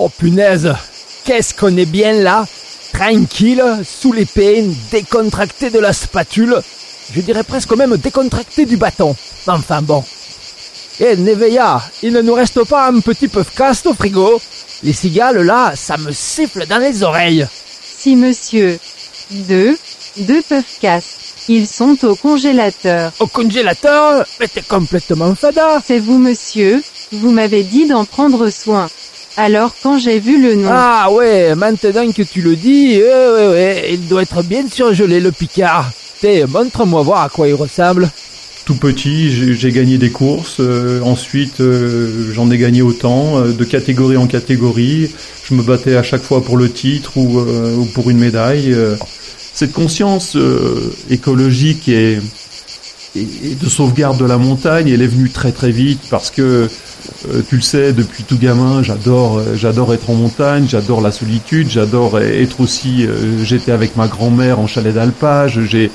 Oh punaise, qu'est-ce qu'on est bien là, tranquille, sous les décontracté de la spatule, je dirais presque même décontracté du bâton. Enfin bon. Eh Neveya, il ne nous reste pas un petit peu caste au frigo Les cigales là, ça me siffle dans les oreilles. Si monsieur. Deux, deux peuvent casse. Ils sont au congélateur. Au congélateur? Mais t'es complètement fada C'est vous monsieur, vous m'avez dit d'en prendre soin. Alors quand j'ai vu le nom, Ah ouais, maintenant que tu le dis, ouais, ouais, il doit être bien surgelé le Picard. T'es, montre-moi voir à quoi il ressemble. Tout petit, j'ai gagné des courses. euh, ensuite, euh, j'en ai gagné autant, euh, de catégorie en catégorie. Je me battais à chaque fois pour le titre ou, euh, ou pour une médaille. euh. Cette conscience euh, écologique et, et, et de sauvegarde de la montagne, elle est venue très très vite parce que euh, tu le sais, depuis tout gamin, j'adore, euh, j'adore être en montagne, j'adore la solitude, j'adore être aussi. euh, J'étais avec ma grand-mère en chalet d'alpage. J'ai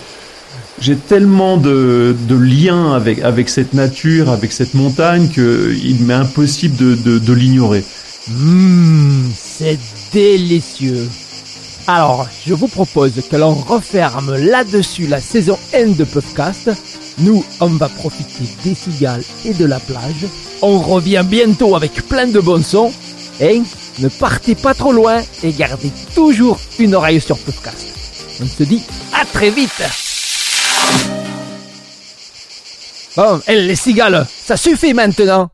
j'ai tellement de, de liens avec, avec cette nature, avec cette montagne, qu'il m'est impossible de, de, l'ignorer. Mmm, c'est délicieux. Alors, je vous propose que l'on referme là-dessus la saison N de Puffcast. Nous, on va profiter des cigales et de la plage. On revient bientôt avec plein de bons sons. Et ne partez pas trop loin et gardez toujours une oreille sur Puffcast. On se dit à très vite Bon, et les cigales, ça suffit maintenant